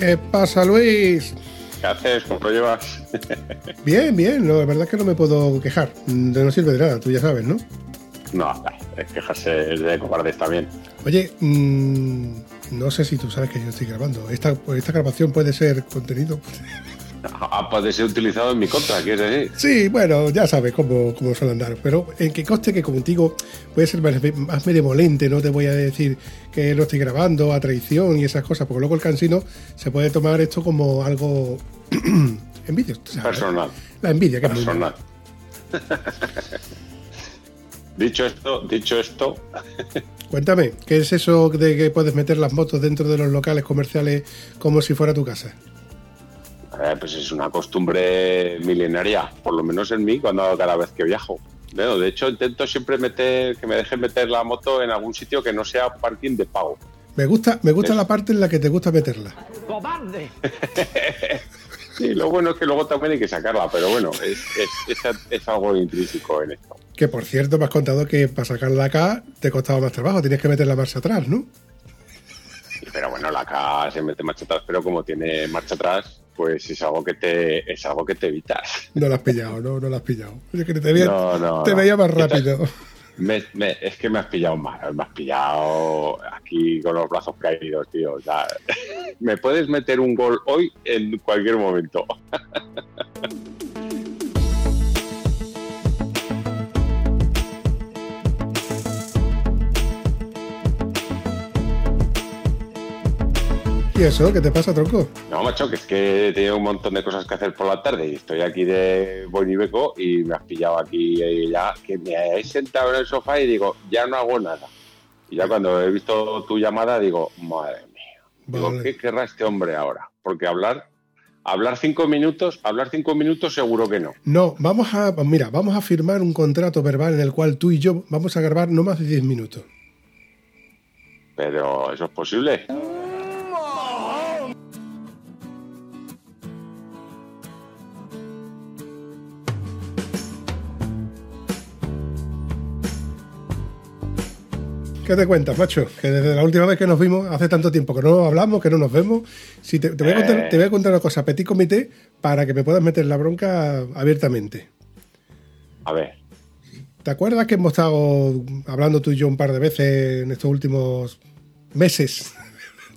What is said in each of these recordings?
¿Qué pasa, Luis? ¿Qué haces? ¿Cómo lo llevas? Bien, bien, la verdad es que no me puedo quejar. No sirve de nada, tú ya sabes, ¿no? No, es quejarse de cobardes también. Oye, mmm, no sé si tú sabes que yo estoy grabando. Esta, esta grabación puede ser contenido. Ah, puede ser utilizado en mi contra, ¿quieres decir? Sí, bueno, ya sabes cómo, cómo suele andar. Pero en que coste que contigo puede ser más, más benevolente, no te voy a decir que lo estoy grabando a traición y esas cosas, porque luego el cansino se puede tomar esto como algo envidia. Personal. La envidia, que Personal. dicho esto, dicho esto. Cuéntame, ¿qué es eso de que puedes meter las motos dentro de los locales comerciales como si fuera tu casa? Eh, pues es una costumbre milenaria, por lo menos en mí, cuando cada vez que viajo. de hecho, intento siempre meter que me dejen meter la moto en algún sitio que no sea parking de pago. Me gusta, me gusta la parte en la que te gusta meterla. ¡Cobarde! sí, lo bueno es que luego también hay que sacarla, pero bueno, es, es, algo intrínseco en esto. Que por cierto, me has contado que para sacarla acá te costaba más trabajo, tienes que meter la marcha atrás, ¿no? pero bueno, la acá se mete marcha atrás, pero como tiene marcha atrás, pues es algo que te es algo que te evitas. No lo has pillado, no, no lo has pillado. que te veía, te veía más rápido. es que me has pillado mal, me has pillado aquí con los brazos caídos, tío. O sea, me puedes meter un gol hoy en cualquier momento. ¿Y eso? ¿Qué te pasa, tronco? No, macho, que es que he tenido un montón de cosas que hacer por la tarde y estoy aquí de Bonibeco y me has pillado aquí y ya, que me he sentado en el sofá y digo, ya no hago nada. Y ya cuando he visto tu llamada digo, madre mía, digo, ¿qué querrá este hombre ahora? Porque hablar Hablar cinco minutos, hablar cinco minutos seguro que no. No, vamos a, mira, vamos a firmar un contrato verbal en el cual tú y yo vamos a grabar no más de diez minutos. Pero, ¿eso es posible? ¿Qué te cuentas, macho? Que desde la última vez que nos vimos, hace tanto tiempo que no hablamos, que no nos vemos. Si te, voy, a contar, una cosa, petit comité, para que me puedas meter la bronca abiertamente. A ver. ¿Te acuerdas que hemos estado hablando tú y yo un par de veces en estos últimos meses?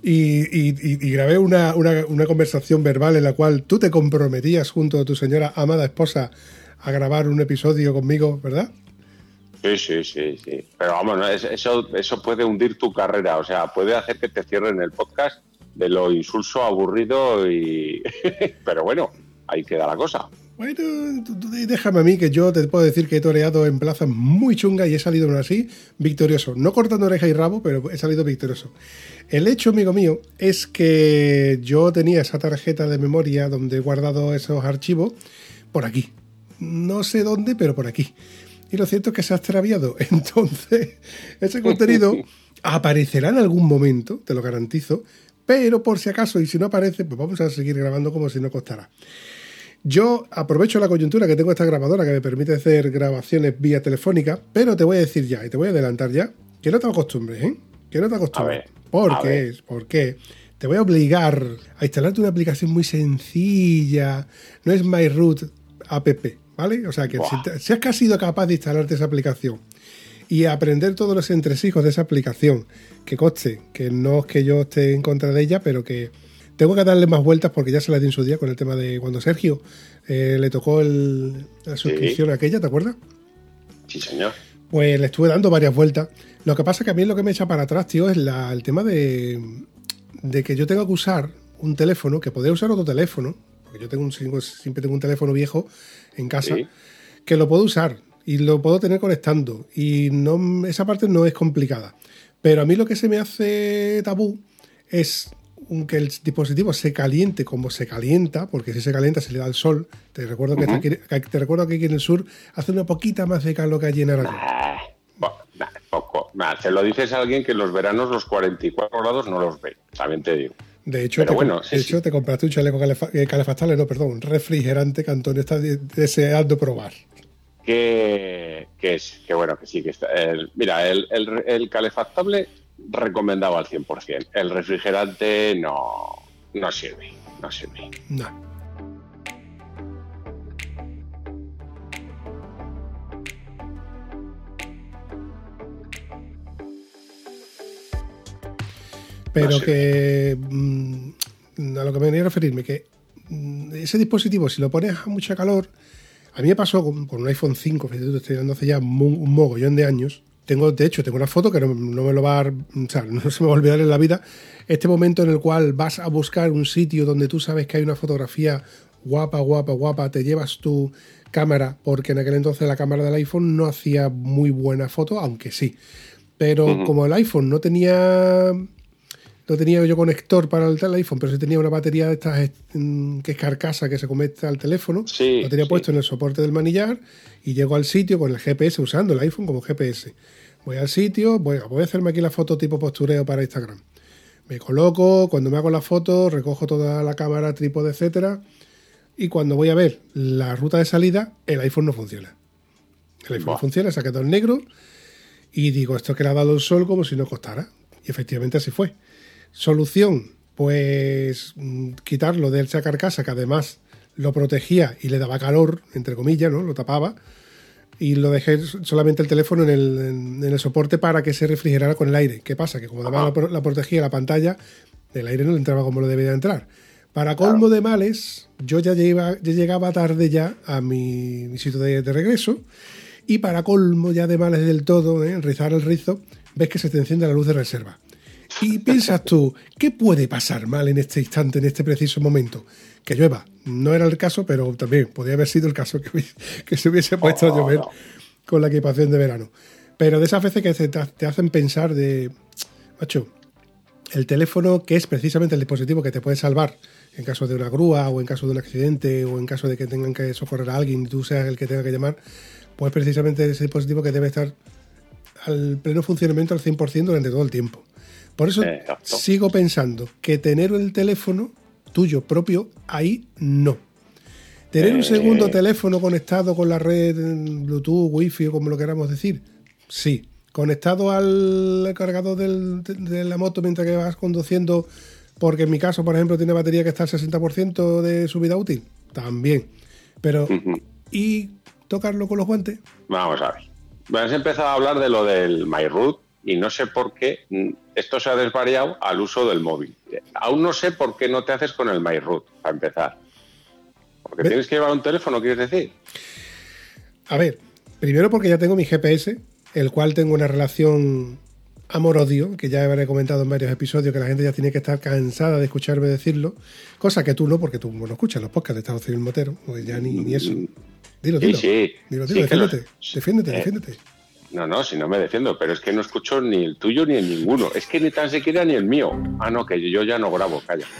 Y, grabé una, una, conversación verbal en la cual tú te comprometías junto a tu señora amada esposa a grabar un episodio conmigo, ¿verdad? Sí, sí, sí, sí. Pero vamos, eso, eso puede hundir tu carrera, o sea, puede hacer que te cierren el podcast de lo insulso, aburrido y... Pero bueno, ahí queda la cosa. Bueno, déjame a mí que yo te puedo decir que he toreado en plazas muy chunga y he salido aún así victorioso. No cortando oreja y rabo, pero he salido victorioso. El hecho, amigo mío, es que yo tenía esa tarjeta de memoria donde he guardado esos archivos por aquí. No sé dónde, pero por aquí y lo cierto es que se ha extraviado. Entonces, ese contenido aparecerá en algún momento, te lo garantizo, pero por si acaso, y si no aparece, pues vamos a seguir grabando como si no costara. Yo aprovecho la coyuntura que tengo esta grabadora que me permite hacer grabaciones vía telefónica, pero te voy a decir ya, y te voy a adelantar ya, que no te acostumbres, ¿eh? Que no te acostumbres. ¿Por qué? Porque te voy a obligar a instalarte una aplicación muy sencilla. No es MyRoot app. ¿Vale? O sea que si, es que has sido capaz de instalarte esa aplicación y aprender todos los entresijos de esa aplicación, que coste, que no es que yo esté en contra de ella, pero que tengo que darle más vueltas porque ya se la di en su día con el tema de cuando Sergio eh, le tocó la suscripción aquella, ¿te acuerdas? Sí, señor. Pues le estuve dando varias vueltas. Lo que pasa es que a mí lo que me echa para atrás, tío, es el tema de, de que yo tenga que usar un teléfono, que podría usar otro teléfono, porque yo tengo un, siempre tengo un teléfono viejo en casa, que lo puedo usar y lo puedo tener conectando. Y no, esa parte no es complicada. Pero a mí lo que se me hace tabú es que el dispositivo se caliente como se calienta, porque si se calienta se le da el sol. Te recuerdo que, aquí, te recuerdo que aquí en el sur hace una poquita más de calor que allí en Aragón. poco. se lo dices a alguien que en los veranos los 44 grados no los ve, también te digo. De hecho, te, bueno, de hecho te compraste un chaleco eh, calefactable, no, perdón, un refrigerante que Antonio está deseando probar. Que, es, que bueno, que sí, que está. mira, el, el calefactable recomendado al 100%. El refrigerante no, no sirve, no sirve. No. Pero que mm, a lo que me venía a referirme, que mm, ese dispositivo, si lo pones a mucha calor, a mí me pasó con, un iPhone 5, que estoy dando hace ya un mogollón de años, tengo, de hecho, tengo una foto que no, me lo va a, o sea, no se me va a olvidar en la vida. Este momento en el cual vas a buscar un sitio donde tú sabes que hay una fotografía guapa, guapa, guapa, te llevas tu cámara, porque en aquel entonces la cámara del iPhone no hacía muy buena foto, aunque sí. Pero como el iPhone no tenía no tenía yo conector para el iPhone, pero sí tenía una batería de estas mm, que es carcasa que se conecta al teléfono. lo tenía puesto en el soporte del manillar y llego al sitio con el GPS usando el iPhone como GPS. Voy al sitio, voy, voy a hacerme aquí la foto tipo postureo para Instagram. Me coloco, cuando me hago la foto, recojo toda la cámara, trípode, etcétera. Y cuando voy a ver la ruta de salida, el iPhone no funciona. El iPhone no funciona, se ha quedado en negro. Y digo, esto que le ha dado el sol como si no costara. Y efectivamente así fue. Solución, pues mm, quitarlo de esa carcasa que además lo protegía y le daba calor, entre comillas, ¿no? Lo tapaba. Y lo dejé solamente el teléfono en el, soporte para que se refrigerara con el aire. ¿Qué pasa? Que como además la, protegía la pantalla, el aire no le entraba como lo debía entrar. Para colmo de males, yo ya, llegaba tarde ya a mi, sitio de, regreso. Y para colmo ya de males del todo, ¿eh? rizar el rizo, ves que se te enciende la luz de reserva. Y piensas tú, ¿qué puede pasar mal en este instante, en este preciso momento? Que llueva. No era el caso, pero también podría haber sido el caso que, se hubiese puesto a oh, llover con la equipación de verano. Pero de esas veces que te, hacen pensar de, macho, el teléfono que es precisamente el dispositivo que te puede salvar en caso de una grúa o en caso de un accidente o en caso de que tengan que socorrer a alguien y tú seas el que tenga que llamar, pues precisamente ese dispositivo que debe estar al pleno funcionamiento al 100% durante todo el tiempo. Por eso sigo pensando que tener el teléfono tuyo propio ahí no. Tener un segundo eh. teléfono conectado con la red Bluetooth, Wi-Fi o como lo queramos decir, sí. Conectado al cargador de la moto mientras que vas conduciendo, porque en mi caso, por ejemplo, tiene batería que está al 60% de su vida útil, también. Pero, ¿y tocarlo con los guantes? Vamos a ver. Has empezado a hablar de lo del MyRoot y no sé por qué esto se ha desvariado al uso del móvil. Aún no sé por qué no te haces con el MyRoot, para empezar. Porque tienes que llevar un teléfono, ¿quieres decir? A ver, primero porque ya tengo mi GPS, el cual tengo una relación amor-odio, que ya habré comentado en varios episodios, que la gente ya tiene que estar cansada de escucharme decirlo, cosa que tú no, porque tú no escuchas los podcasts de Estado Civil Motero, pues ya ni, eso. Mm. Dilo, dilo. Sí, Dilo, dilo, defiéndete, defiéndete, eh, defiéndete. No, no, si no me defiendo, pero es que no escucho ni el tuyo ni el ninguno. Es que ni tan siquiera ni el mío. Ah, no, que yo ya no grabo, calla.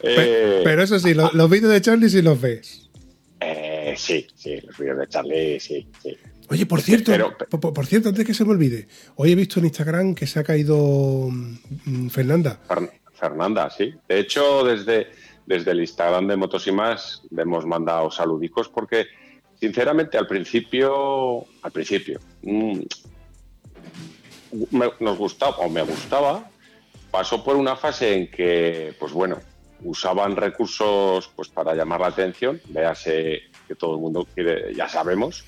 Eh, pero, eso sí, los, vídeos de Charlie sí los ves. Eh, sí, sí, los vídeos de Charlie, sí, sí. Oye, por cierto, por, cierto, antes que se me olvide, hoy he visto en Instagram que se ha caído mm, Fernanda. Fernanda, sí. De hecho, desde desde el Instagram de Motos y Más le hemos mandado saludicos porque, sinceramente, al principio, al principio, mm, nos gustaba o me gustaba, pasó por una fase en que, pues bueno, usaban recursos pues para llamar la atención, véase que todo el mundo quiere, ya sabemos,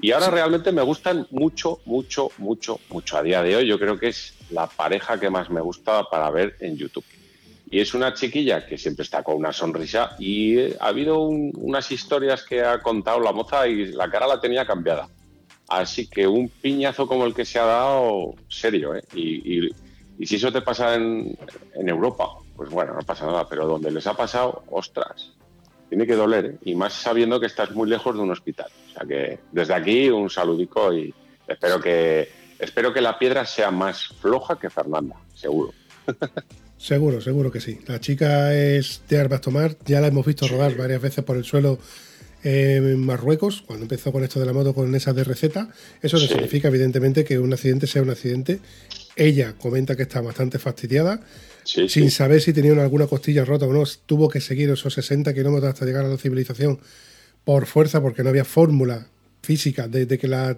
y ahora realmente me gustan mucho, mucho, mucho, mucho. A día de hoy yo creo que es la pareja que más me gusta para ver en YouTube. Y es una chiquilla que siempre está con una sonrisa y eh, ha habido unas historias que ha contado la moza y la cara la tenía cambiada. Así que un piñazo como el que se ha dado, serio, ¿eh? Y, si eso te pasa en, Europa, pues bueno, no pasa nada, pero donde les ha pasado, ostras, tiene que doler, ¿eh? y más sabiendo que estás muy lejos de un hospital. O sea que desde aquí un saludico y espero que espero que la piedra sea más floja que Fernanda, seguro. Seguro, seguro que sí. La chica es de Arbas Tomar, ya la hemos visto rodar varias veces por el suelo en Marruecos, cuando empezó con esto de la moto con esa de receta. Eso no significa, evidentemente, que un accidente sea un accidente. Ella comenta que está bastante fastidiada, sin saber si tenía alguna costilla rota o no. Tuvo que seguir esos 60 kilómetros hasta llegar a la civilización por fuerza, porque no había fórmula física de, que la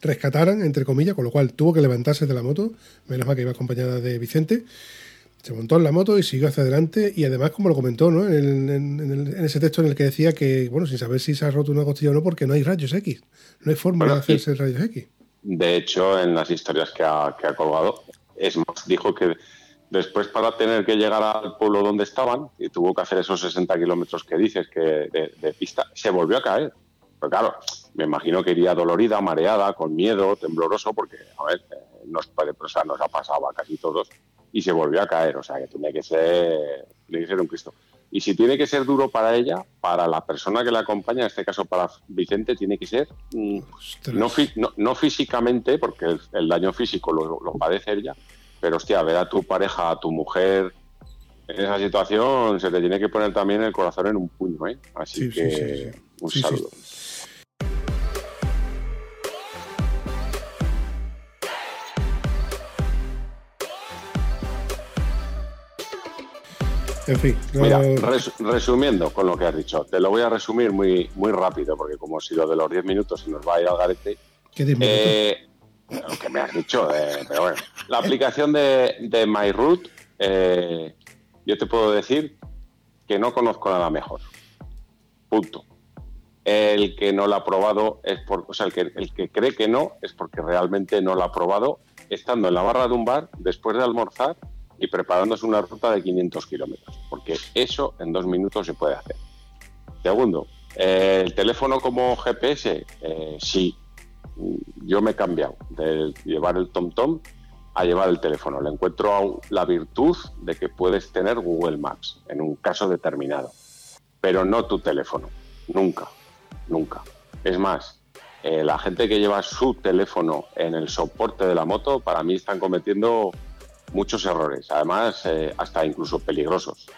rescataran, entre comillas, con lo cual tuvo que levantarse de la moto. Menos mal que iba acompañada de Vicente. Se montó en la moto y siguió hacia adelante y además, como lo comentó, ¿no? En, ese texto en el que decía que, bueno, sin saber si se ha roto una costilla o no, porque no hay rayos X, no hay forma de hacerse rayos X. De hecho, en las historias que ha, que ha colgado, es más, dijo que después para tener que llegar al pueblo donde estaban, y tuvo que hacer esos 60 kilómetros que dices que de, pista, se volvió a caer. Pero claro, me imagino que iría dolorida, mareada, con miedo, tembloroso, porque, a ver, eh, nos, o sea, nos ha pasado a casi todos y se volvió a caer. O sea, que tiene que ser, tiene que ser un Cristo. Y si tiene que ser duro para ella, para la persona que la acompaña, en este caso para Vicente, tiene que ser mm, no, no, físicamente, porque el, daño físico lo, padece ella, pero hostia, ver a tu pareja, a tu mujer en esa situación, se te tiene que poner también el corazón en un puño, ¿eh? Así que un saludo. En fin. resumiendo con lo que has dicho, te lo voy a resumir muy, muy rápido, porque como si lo de los 10 minutos se nos va a ir al garete. ¿Qué 10 eh, lo que me has dicho, eh, pero bueno. La aplicación de, de MyRoot, eh, yo te puedo decir que no conozco nada mejor. Punto. El que no lo ha probado es por, o sea, el que, el que cree que no es porque realmente no lo ha probado estando en la barra de un bar después de almorzar y preparándose una ruta de 500 kilómetros, porque eso en dos minutos se puede hacer. Segundo, el teléfono como GPS, eh, sí, yo me he cambiado de llevar el TomTom a llevar el teléfono. Le encuentro la virtud de que puedes tener Google Maps en un caso determinado, pero no tu teléfono, nunca, nunca. Es más, eh, la gente que lleva su teléfono en el soporte de la moto, para mí están cometiendo muchos errores, además eh, hasta incluso peligrosos,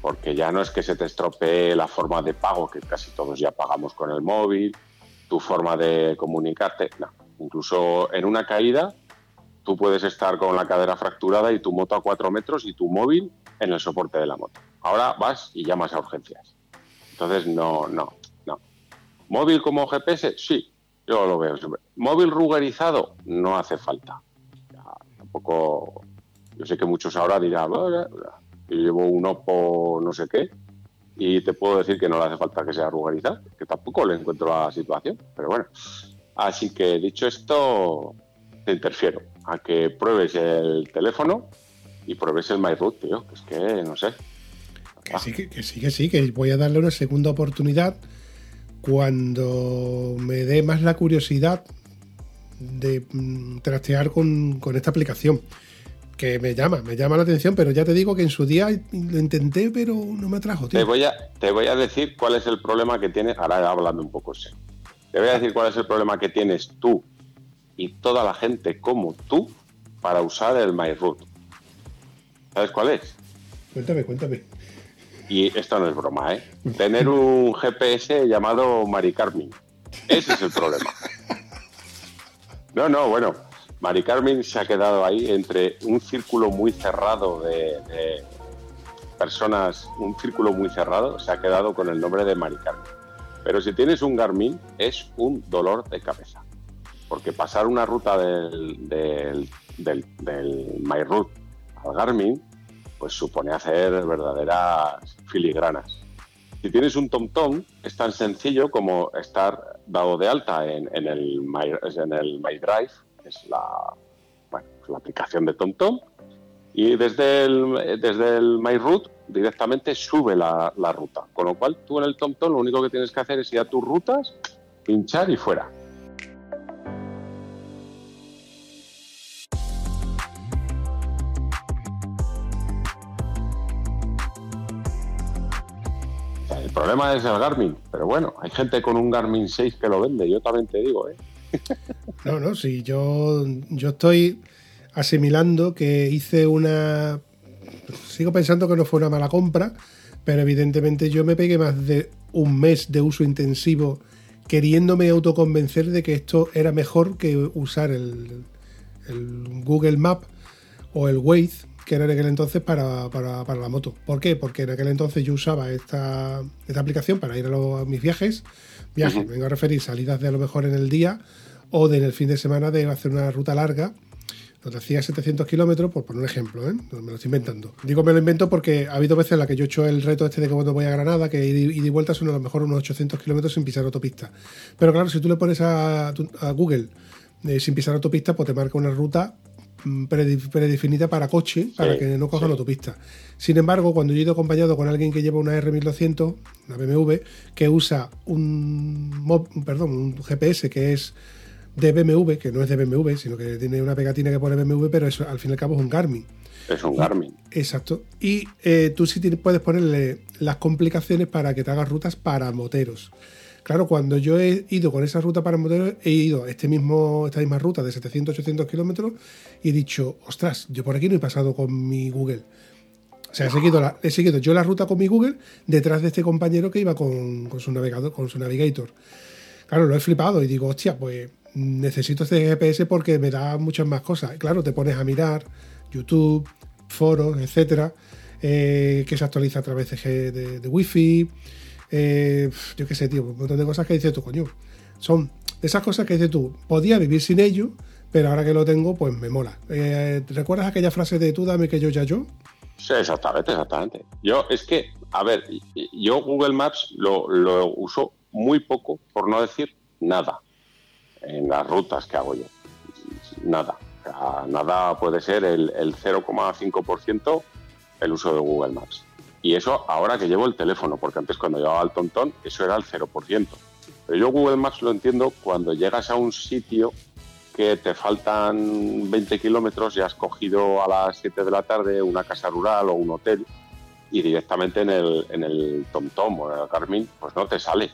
porque ya no es que se te estropee la forma de pago, que casi todos ya pagamos con el móvil, tu forma de comunicarte, no, incluso en una caída tú puedes estar con la cadera fracturada y tu moto a cuatro metros y tu móvil en el soporte de la moto. Ahora vas y llamas a urgencias. Entonces, no, no, no. ¿Móvil como GPS? Sí, yo lo veo ¿Móvil rugerizado? No hace falta. tampoco yo sé que muchos ahora dirán, yo llevo un Oppo no sé qué, y te puedo decir que no le hace falta que sea rugarizado, que tampoco le encuentro la situación, pero bueno. Así que dicho esto, te interfiero a que pruebes el teléfono y pruebes el MyRoot, tío, que es que no sé. Que sí, que, sí, que sí, que voy a darle una segunda oportunidad cuando me dé más la curiosidad de mm, trastear con, con esta aplicación que me llama, me llama la atención, pero ya te digo que en su día lo intenté, pero no me atrajo, Te voy a, te voy a decir cuál es el problema que tienes, ahora hablando un poco sé. Te voy a decir cuál es el problema que tienes tú y toda la gente como tú para usar el MyRoot. ¿Sabes cuál es? Cuéntame, cuéntame. Y esto no es broma, ¿eh? Tener un GPS llamado Mari Carmen. Ese es el problema. No, no, bueno, Mari Carmen se ha quedado ahí entre un círculo muy cerrado de, personas, un círculo muy cerrado, se ha quedado con el nombre de Mari Carmen. Pero si tienes un Garmin es un dolor de cabeza, porque pasar una ruta del, del, del, del al Garmin, pues supone hacer verdaderas filigranas. Si tienes un TomTom, es tan sencillo como estar dado de alta en, el, My, en el MyDrive es la, bueno, la aplicación de TomTom. Y desde el, desde el MyRoute directamente sube la, la, ruta. Con lo cual tú en el TomTom lo único que tienes que hacer es ir a tus rutas, pinchar y fuera. El problema es el Garmin, pero bueno, hay gente con un Garmin 6 que lo vende, yo también te digo, ¿eh? No, no, sí, yo, yo estoy asimilando que hice una... Sigo pensando que no fue una mala compra, pero evidentemente yo me pegué más de un mes de uso intensivo queriéndome autoconvencer de que esto era mejor que usar el, el Google Map o el Waze, que era en aquel entonces para, para, para, la moto. ¿Por qué? Porque en aquel entonces yo usaba esta, esta aplicación para ir a, los, a mis viajes. Viajes, vengo a referir salidas de a lo mejor en el día o de en el fin de semana de hacer una ruta larga donde hacía 700 kilómetros, por poner un ejemplo, ¿eh? me lo estoy inventando. Digo me lo invento porque ha habido veces en las que yo he hecho el reto este de que cuando voy a Granada, que ida y vuelta son a lo mejor unos 800 kilómetros sin pisar autopista. Pero claro, si tú le pones a, a Google eh, sin pisar autopista, pues te marca una ruta mm, predefinida para coche, para que no cojan sí. autopista. Sin embargo, cuando yo he ido acompañado con alguien que lleva una R1200, una BMW, que usa un, perdón, un GPS que es de BMW, que no es de BMW, sino que tiene una pegatina que pone BMW, pero eso al fin y al cabo es un Garmin. Es un Garmin. Exacto. Y eh, tú sí puedes ponerle las complicaciones para que te hagas rutas para moteros. Claro, cuando yo he ido con esa ruta para moteros, he ido este mismo, esta misma ruta de 700-800 kilómetros y he dicho, ostras, yo por aquí no he pasado con mi Google. O sea, he seguido, la, he seguido yo la ruta con mi Google detrás de este compañero que iba con, con su navegador, con su navigator. Claro, lo he flipado y digo, hostia, pues necesito este GPS porque me da muchas más cosas. Claro, te pones a mirar YouTube, foros, etcétera, eh, que se actualiza a través de, de, de Wi-Fi. Eh, yo qué sé, tío, un montón de cosas que dices tú, coño. Son esas cosas que dices tú, podía vivir sin ello, pero ahora que lo tengo, pues me mola. Eh, ¿Recuerdas aquella frase de tú dame que yo ya yo? Sí, exactamente, exactamente. Yo, es que, a ver, yo Google Maps lo, lo uso muy poco, por no decir nada en las rutas que hago yo. Nada. Nada puede ser el, el 0,5% el uso de Google Maps. Y eso ahora que llevo el teléfono, porque antes cuando llevaba el tontón, eso era el 0%. Pero yo Google Maps lo entiendo cuando llegas a un sitio que te faltan 20 kilómetros y has cogido a las 7 de la tarde una casa rural o un hotel y directamente en el, en el TomTom o en el Garmin, pues no te sale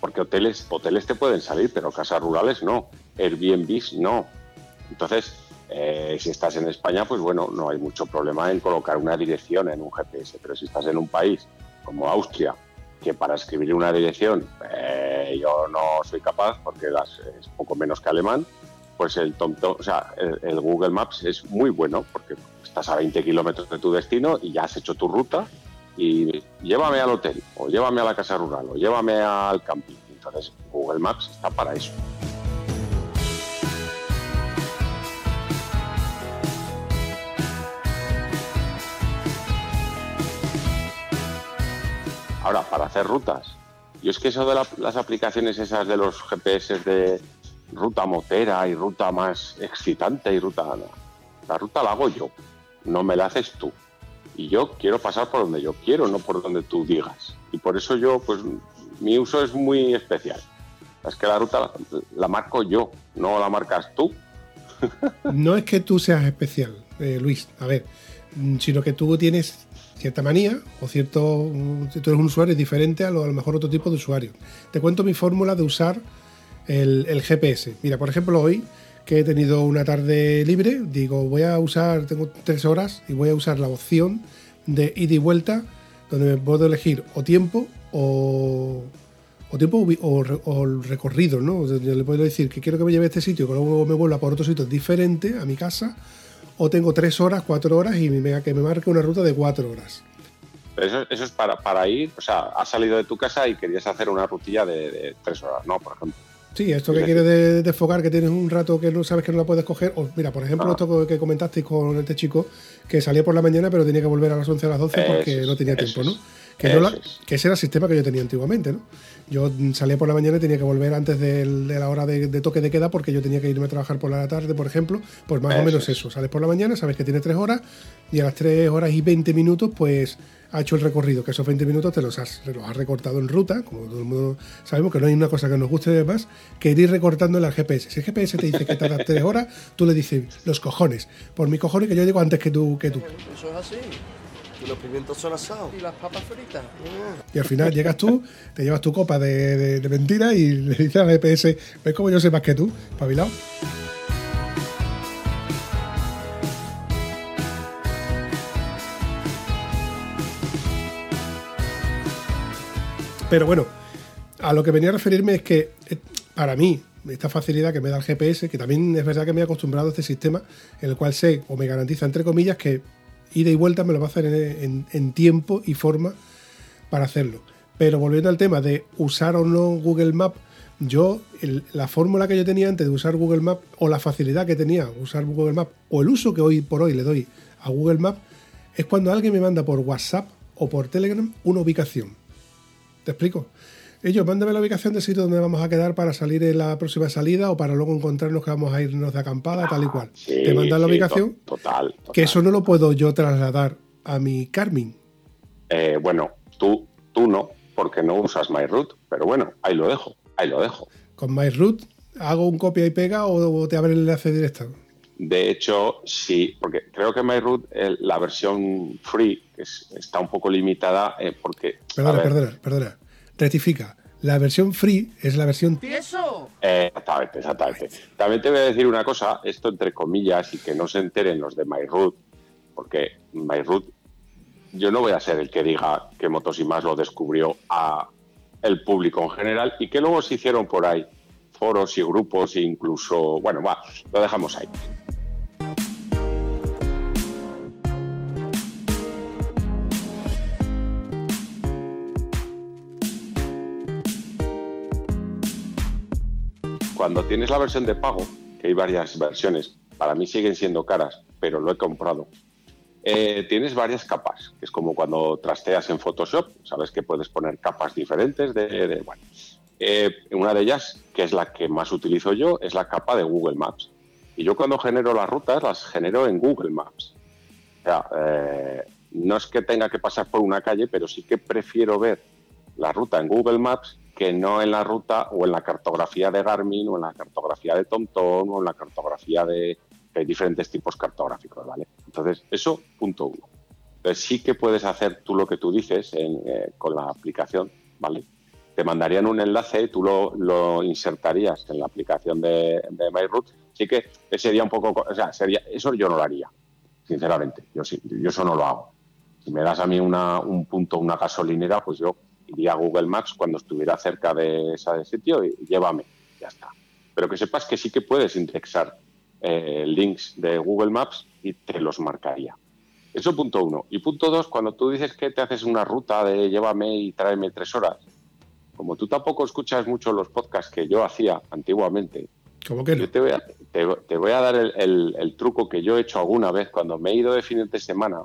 porque hoteles, hoteles te pueden salir, pero casas rurales no, Airbnb no. Entonces, eh, si estás en España, pues bueno, no hay mucho problema en colocar una dirección en un GPS, pero si estás en un país como Austria, que para escribir una dirección eh, yo no soy capaz, porque las, es poco menos que alemán, pues el, TomTom, o sea, el, el Google Maps es muy bueno, porque estás a 20 kilómetros de tu destino y ya has hecho tu ruta y llévame al hotel, o llévame a la casa rural, o llévame al camping. Entonces, Google Maps está para eso. Ahora, para hacer rutas, yo es que eso de la, las aplicaciones esas de los GPS de ruta motera y ruta más excitante y ruta... La ruta la hago yo, no me la haces tú y yo quiero pasar por donde yo quiero, no por donde tú digas. Y por eso yo, pues, mi uso es muy especial. Es que la ruta la, marco yo, no la marcas tú. no es que tú seas especial, eh, Luis, a ver, sino que tú tienes cierta manía o cierto, tú eres un usuario diferente a lo, a lo mejor otro tipo de usuario. Te cuento mi fórmula de usar el GPS. Mira, por ejemplo, hoy que he tenido una tarde libre, digo, voy a usar, tengo tres horas y voy a usar la opción de ida y vuelta, donde me puedo elegir o tiempo o, tiempo o, recorrido, ¿no? Le puedo decir que quiero que me lleve a este sitio, que luego me vuelva por otro sitio diferente a mi casa, o tengo tres horas, cuatro horas y me, que me marque una ruta de cuatro horas. Eso, eso, es para, para ir, o sea, has salido de tu casa y querías hacer una rutilla de tres horas, ¿no? Por ejemplo. Sí, esto que quieres de, desfogar, que tienes un rato que no sabes que no la puedes coger. O mira, por ejemplo, ah. esto que comentasteis con este chico, que salía por la mañana, pero tenía que volver a las 11 a las 12 porque es, no tenía tiempo, ¿no? Que, no la, que, ese era el sistema que yo tenía antiguamente, ¿no? Yo salía por la mañana y tenía que volver antes de, la hora de, de, toque de queda porque yo tenía que irme a trabajar por la tarde, por ejemplo. Pues más eso o menos eso. Sales por la mañana, sabes que tiene 3 horas y a las 3 horas y 20 minutos, pues ha hecho el recorrido, que esos 20 minutos te los has, los has recortado en ruta, como todo el mundo sabemos que no hay una cosa que nos guste más que ir recortando en el GPS. Si el GPS te dice que tardas 3 horas, tú le dices los cojones. Por mi cojones que yo llego antes que tú. Que tú. Eso es así. Y los pimientos son asados. Y las papas fritas. Y al final llegas tú, te llevas tu copa de, de, de mentira y le dices al GPS, ¿ves cómo yo sé más que tú? Pabilado. Pero bueno, a lo que venía a referirme es que eh, para mí, esta facilidad que me da el GPS, que también es verdad que me he acostumbrado a este sistema, en el cual sé o me garantiza, entre comillas, que ida y vuelta me lo va a hacer en, tiempo y forma para hacerlo. Pero volviendo al tema de usar o no Google Maps, yo, la fórmula que yo tenía antes de usar Google Maps, o la facilidad que tenía usar Google Maps, o el uso que hoy por hoy le doy a Google Maps, es cuando alguien me manda por WhatsApp o por Telegram una ubicación. ¿Te explico? Ellos, mándame la ubicación del sitio donde vamos a quedar para salir en la próxima salida o para luego encontrarnos que vamos a irnos de acampada, tal y cual. Sí, Te mandan la sí, ubicación, to- Total, total. que eso no lo puedo yo trasladar a mi Carmin. Eh, bueno, tú, tú no, porque no usas MyRoute, pero bueno, ahí lo dejo, ahí lo dejo. Con MyRoute, ¿hago un copia y pega o, te abre el enlace directo? De hecho, sí, porque creo que MyRoute, eh, la versión free, está un poco limitada, eh, porque... Perdona, ver, perdona, perdona. Rectifica. La versión free es la versión ¡Tieso! eh, exactamente, exactamente. También te voy a decir una cosa, esto entre comillas, y que no se enteren los de MyRoute, porque MyRoute, yo no voy a ser el que diga que Motos y más lo descubrió a el público en general y que luego se hicieron por ahí foros y grupos e incluso, bueno, va, lo dejamos ahí. Cuando tienes la versión de pago, que hay varias versiones, para mí siguen siendo caras, pero lo he comprado. eh, tienes varias capas, es como cuando trasteas en Photoshop, sabes que puedes poner capas diferentes de, de-. Eh, una de ellas, que es la que más utilizo yo, es la capa de Google Maps. Y yo cuando genero las rutas, las genero en Google Maps. O sea, eh, no es que tenga que pasar por una calle, pero sí que prefiero ver la ruta en Google Maps que no en la ruta o en la cartografía de Garmin o en la cartografía de TomTom o en la cartografía de diferentes tipos cartográficos, ¿vale? Entonces, eso, punto uno. Entonces, sí que puedes hacer tú lo que tú dices eh, con la aplicación, ¿vale? Te mandarían un enlace, tú lo, lo insertarías en la aplicación de, de MyRoute. Sí que sería un poco, o sea, sería, eso yo no lo haría, sinceramente. Yo, sí, yo eso no lo hago. Si me das a mí un punto, una gasolinera, pues yo iría a Google Maps cuando estuviera cerca de ese sitio y llévame, ya está. Pero que sepas que sí que puedes indexar eh, links de Google Maps y te los marcaría. Eso punto uno. Y punto dos, cuando tú dices que te haces una ruta de llévame y tráeme tres horas, como tú tampoco escuchas mucho los podcasts que yo hacía antiguamente, ¿Cómo que no? yo te voy a, te, te voy a dar el, el- el truco que yo he hecho alguna vez cuando me he ido de fines de semana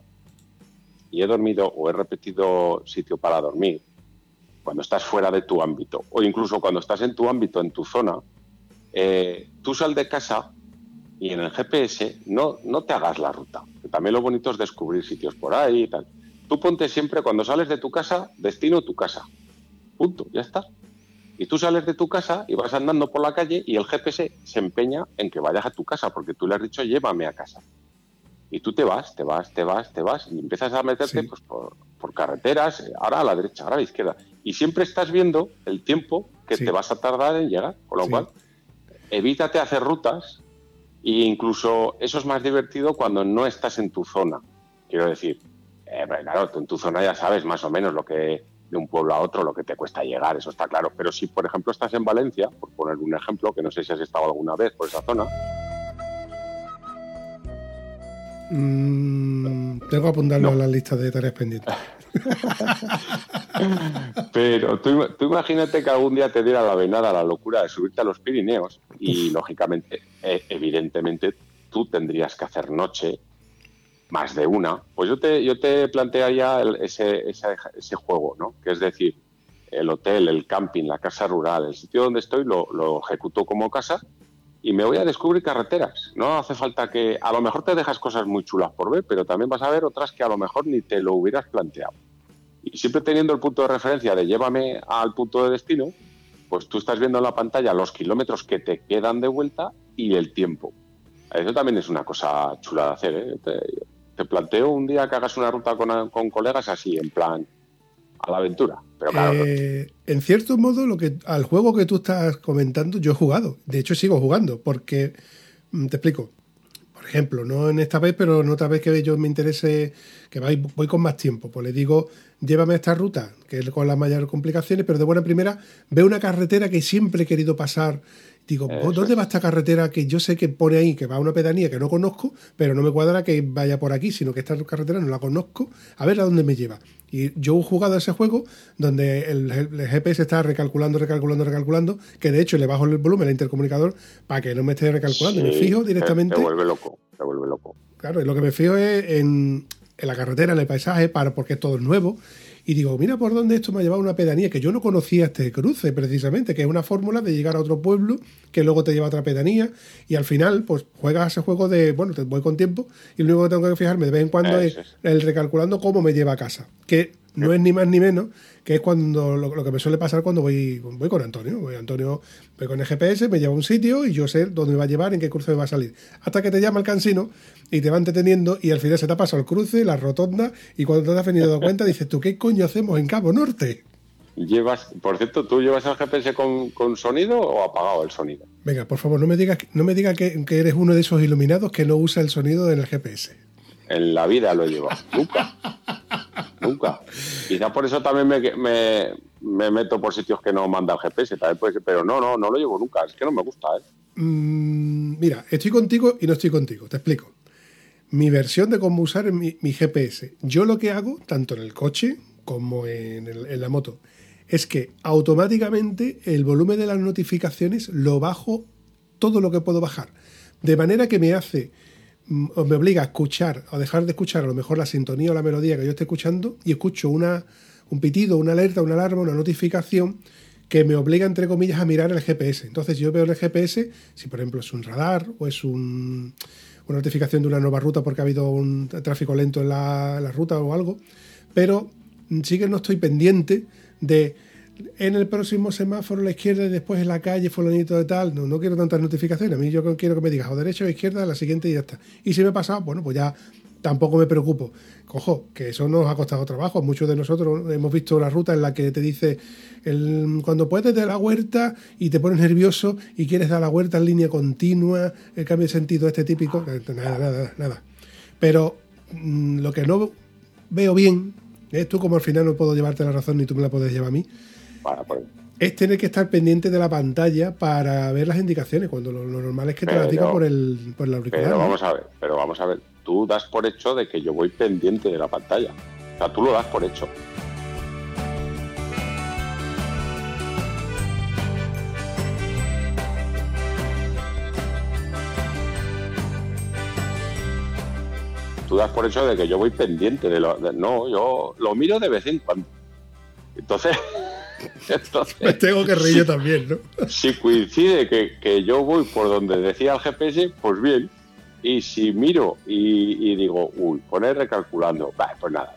y he dormido o he repetido sitio para dormir, cuando estás fuera de tu ámbito o incluso cuando estás en tu ámbito, en tu zona, eh, tú sal de casa y en el GPS no, no te hagas la ruta. Que también lo bonito es descubrir sitios por ahí y tal. Tú ponte siempre, cuando sales de tu casa, destino tu casa. Punto, ya está. Y tú sales de tu casa y vas andando por la calle y el GPS se empeña en que vayas a tu casa porque tú le has dicho llévame a casa. Y tú te vas, te vas, te vas, te vas y empiezas a meterte Sí. pues, por, por carreteras, ahora a la derecha, ahora a la izquierda. Y siempre estás viendo el tiempo que Sí. te vas a tardar en llegar. Con lo Sí. cual, evítate hacer rutas e incluso eso es más divertido cuando no estás en tu zona. Quiero decir, eh, claro, tú en tu zona ya sabes más o menos lo que de un pueblo a otro lo que te cuesta llegar, eso está claro. Pero si, por ejemplo, estás en Valencia, por poner un ejemplo, que no sé si has estado alguna vez por esa zona, Mm, tengo que apuntarlo No. a la lista de tareas pendientes. Pero tú, ima- tú imagínate que algún día te diera la venada, la locura de subirte a los Pirineos y, lógicamente, eh, evidentemente, tú tendrías que hacer noche, más de una. Pues yo te, yo te plantearía el- ese, ese, ese juego, ¿no? Que es decir, el hotel, el camping, la casa rural, el sitio donde estoy lo, lo ejecuto como casa y me voy a descubrir carreteras. No hace falta que... A lo mejor te dejas cosas muy chulas por ver, pero también vas a ver otras que a lo mejor ni te lo hubieras planteado. Y siempre teniendo el punto de referencia de llévame al punto de destino, pues tú estás viendo en la pantalla los kilómetros que te quedan de vuelta y el tiempo. Eso también es una cosa chula de hacer. ¿eh? Te- te planteo un día que hagas una ruta con, con colegas así, en plan, a la aventura. Pero claro, Eh, en cierto modo, lo que al juego que tú estás comentando, yo he jugado. De hecho, sigo jugando, porque mm, te explico. Por ejemplo, no en esta vez, pero en otra vez que yo me interese, que voy, voy con más tiempo, pues le digo, llévame a esta ruta, que es con las mayores complicaciones, pero de buena primera veo una carretera que siempre he querido pasar. Digo, Eso ¿dónde es. va esta carretera que yo sé que pone ahí, que va a una pedanía que no conozco, pero no me cuadra que vaya por aquí, sino que esta carretera no la conozco, a ver a dónde me lleva? Y yo he jugado a ese juego donde el, el GPS está recalculando, recalculando, recalculando, que de hecho le bajo el volumen al intercomunicador para que no me esté recalculando. y me sí, fijo te- directamente. Te, vuelve loco, te vuelve loco. Claro, y lo que me fijo es en, en la carretera, en el paisaje, para, porque todo es nuevo. Y digo, mira por dónde esto me ha llevado a una pedanía, que yo no conocía este cruce precisamente, que es una fórmula de llegar a otro pueblo, que luego te lleva a otra pedanía, y al final, pues juegas ese juego de, bueno, te voy con tiempo, y lo único que tengo que fijarme de vez en cuando es. el recalculando cómo me lleva a casa. Que no es ni más ni menos que es cuando lo, lo que me suele pasar cuando voy, voy con Antonio. Voy Antonio, voy con el GPS, me lleva a un sitio y yo sé dónde me va a llevar, en qué cruce me va a salir. Hasta que te llama el cansino y te va entreteniendo y al final se te ha pasado el cruce, la rotonda y cuando te has venido cuenta dices tú, ¿qué coño hacemos en Cabo Norte? Llevas, por cierto, ¿tú llevas el GPS con, con sonido o apagado el sonido? Venga, por favor, no me digas, no me digas que, que eres uno de esos iluminados que no usa el sonido en el GPS. En la vida lo he llevado. Nunca. Nunca. Quizá por eso también me, me, me meto por sitios que no manda el GPS, también pero no, no, no lo llevo nunca. Es que no me gusta, ¿eh? Mm, mira, estoy contigo y no estoy contigo. Te explico. Mi versión de cómo usar mi, mi GPS. Yo lo que hago, tanto en el coche como en, en la moto, es que automáticamente el volumen de las notificaciones lo bajo todo lo que puedo bajar. De manera que me hace, me obliga a escuchar o dejar de escuchar a lo mejor la sintonía o la melodía que yo esté escuchando y escucho una, un pitido, una alerta, una alarma, una notificación que me obliga, entre comillas, a mirar el GPS. Entonces yo veo el GPS, si por ejemplo es un radar o es un- una notificación de una nueva ruta porque ha habido un tráfico lento en la, la ruta o algo, pero sí que no estoy pendiente de en el próximo semáforo la izquierda y después en la calle fulanito de tal. No, no quiero tantas notificaciones. A mí yo quiero que me digas o derecha o izquierda, la siguiente y ya está. Y si me pasa, bueno, pues ya tampoco me preocupo. Cojo, que eso nos ha costado trabajo. Muchos de nosotros hemos visto la ruta en la que te dice el, cuando puedes de la huerta y te pones nervioso y quieres dar la huerta en línea continua, el cambio de sentido este típico. Nada, nada, nada. Pero mm, lo que no veo bien es tú como al final no puedo llevarte la razón ni tú me la puedes llevar a mí Para, es tener que estar pendiente de la pantalla para ver las indicaciones, cuando lo, lo normal es que te las diga por el, por el auricular. pero ¿no? vamos a ver, pero vamos a ver. Tú das por hecho de que yo voy pendiente de la pantalla. O sea, tú lo das por hecho. Tú das por hecho de que yo voy pendiente de lo. de- no, yo lo miro de vez en cuando. Entonces. entonces Me tengo que reír yo también, ¿no? si coincide que, que yo voy por donde decía el GPS, pues bien. Y si miro y, y digo, uy, poner recalculando, bah, pues nada.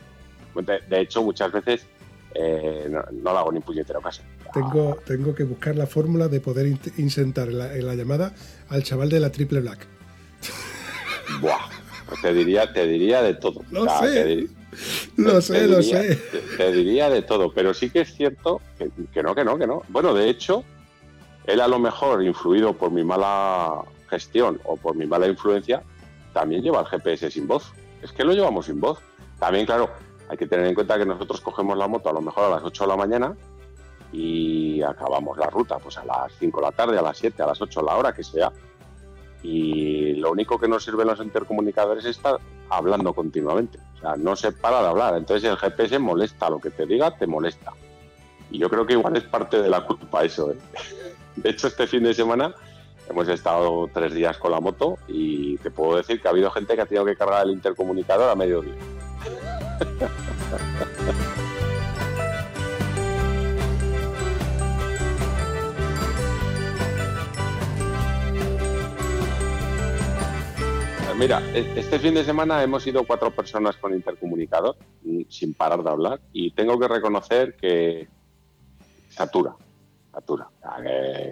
De, de hecho, muchas veces eh, no, no le hago ni puñetero caso. Tengo, tengo que buscar la fórmula de poder insertar en la, en la llamada al chaval de la triple black. Buah, pues te diría, te diría de todo. Lo O sea, sé. te Lo sé, lo sé. Te, te diría de todo, pero sí que es cierto que, que no, que no, que no. Bueno, de hecho, él a lo mejor, influido por mi mala gestión o por mi mala influencia, también lleva el GPS sin voz. Es que lo llevamos sin voz. También, claro, hay que tener en cuenta que nosotros cogemos la moto a lo mejor a las 8 de la mañana y acabamos la ruta pues a las 5 de la tarde, a las 7, a las 8, la hora que sea. Y lo único que nos sirven los intercomunicadores es estar hablando continuamente. O sea, no se para de hablar. Entonces el GPS molesta, lo que te diga te molesta. Y yo creo que igual es parte de la culpa eso. ¿eh? De hecho, este fin de semana hemos estado tres días con la moto y te puedo decir que ha habido gente que ha tenido que cargar el intercomunicador a mediodía. Mira, e- este fin de semana hemos ido cuatro personas con intercomunicador mm, sin parar de hablar y tengo que reconocer que satura, satura.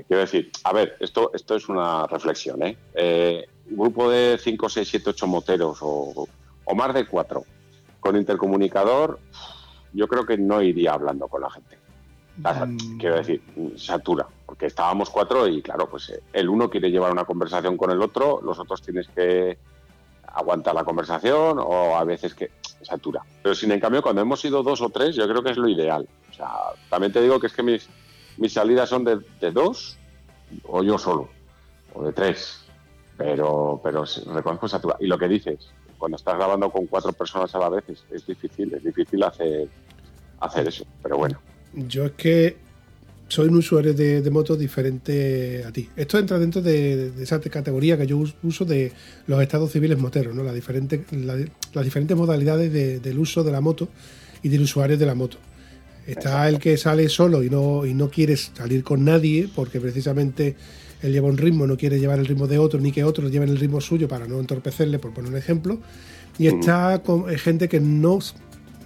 Quiero decir, a ver, esto, esto es una reflexión, ¿eh? Eh, un grupo de 5, 6, 7, 8 moteros o, o más de cuatro. Con intercomunicador, yo creo que no iría hablando con la gente. Mm. Quiero decir, satura, porque estábamos cuatro y claro, pues eh, el uno quiere llevar una conversación con el otro, los otros tienes que aguantar la conversación o a veces que satura. Pero sin en cambio, cuando hemos ido dos o tres, yo creo que es lo ideal. O sea, también te digo que es que mis, mis salidas son de, dos o yo solo, o de tres. Pero, pero reconozco satura. Y lo que dices, cuando estás grabando con cuatro personas a la vez es, es difícil, es difícil hacer, hacer eso. Pero bueno. Yo es que soy un usuario de, de motos diferente a ti. Esto entra dentro de, de esa categoría que yo us- uso de los estados civiles moteros, ¿no? Las diferentes, la- las diferentes modalidades de- del uso de la moto y del usuario de la moto. Está el que sale solo y no, y no quiere salir con nadie porque precisamente él lleva un ritmo, no quiere llevar el ritmo de otro ni que otros lleven el ritmo suyo para no entorpecerle, por poner un ejemplo. Y está con eh, gente que no,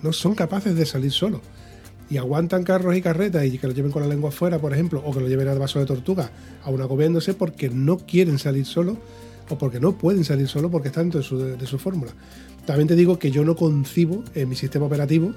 no son capaces de salir solos y aguantan carros y carretas y que lo lleven con la lengua afuera, por ejemplo, o que lo lleven al vaso de tortuga, aún agobiándose porque no quieren salir solos o porque no pueden salir solos porque están dentro de su fórmula. También te digo que yo no concibo en mi sistema operativo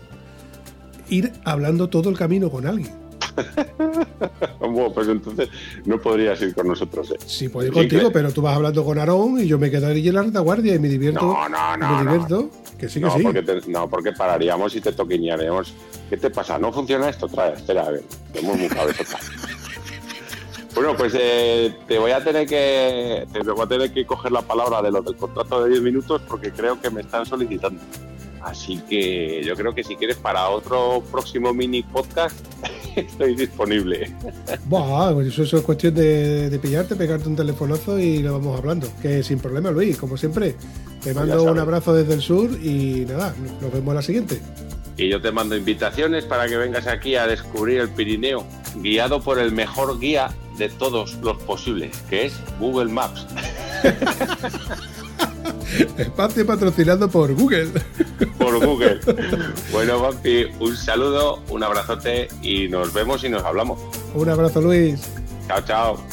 ir hablando todo el camino con alguien. Bueno, pues entonces no podrías ir con nosotros. ¿eh? Sí, puedo ir contigo, que- pero tú vas hablando con Aarón y yo me quedo ahí en la retaguardia y me divierto. No, no, no, me no. divierto. Que sí, que no, sí. Porque te- no, porque pararíamos y te toquiñaríamos. ¿Qué te pasa? ¿No funciona esto? Otra vez, espera, a ver. Tenemos muy cabezota. Bueno, pues eh, te voy a tener que te voy a tener que coger la palabra de lo del contrato de 10 minutos porque creo que me están solicitando. Así que yo creo que si quieres para otro próximo mini podcast estoy disponible. Buah, pues eso, eso es cuestión de, de pillarte, pegarte un telefonazo y lo vamos hablando. Que sin problema, Luis, como siempre. Te mando un abrazo desde el sur y nada, nos vemos en la siguiente. Y yo te mando invitaciones para que vengas aquí a descubrir el Pirineo, guiado por el mejor guía de todos los posibles, que es Google Maps. Espacio patrocinado por Google. por Google. bueno, Vampi, un saludo, un abrazote y nos vemos y nos hablamos. Un abrazo, Luis. Chao, chao.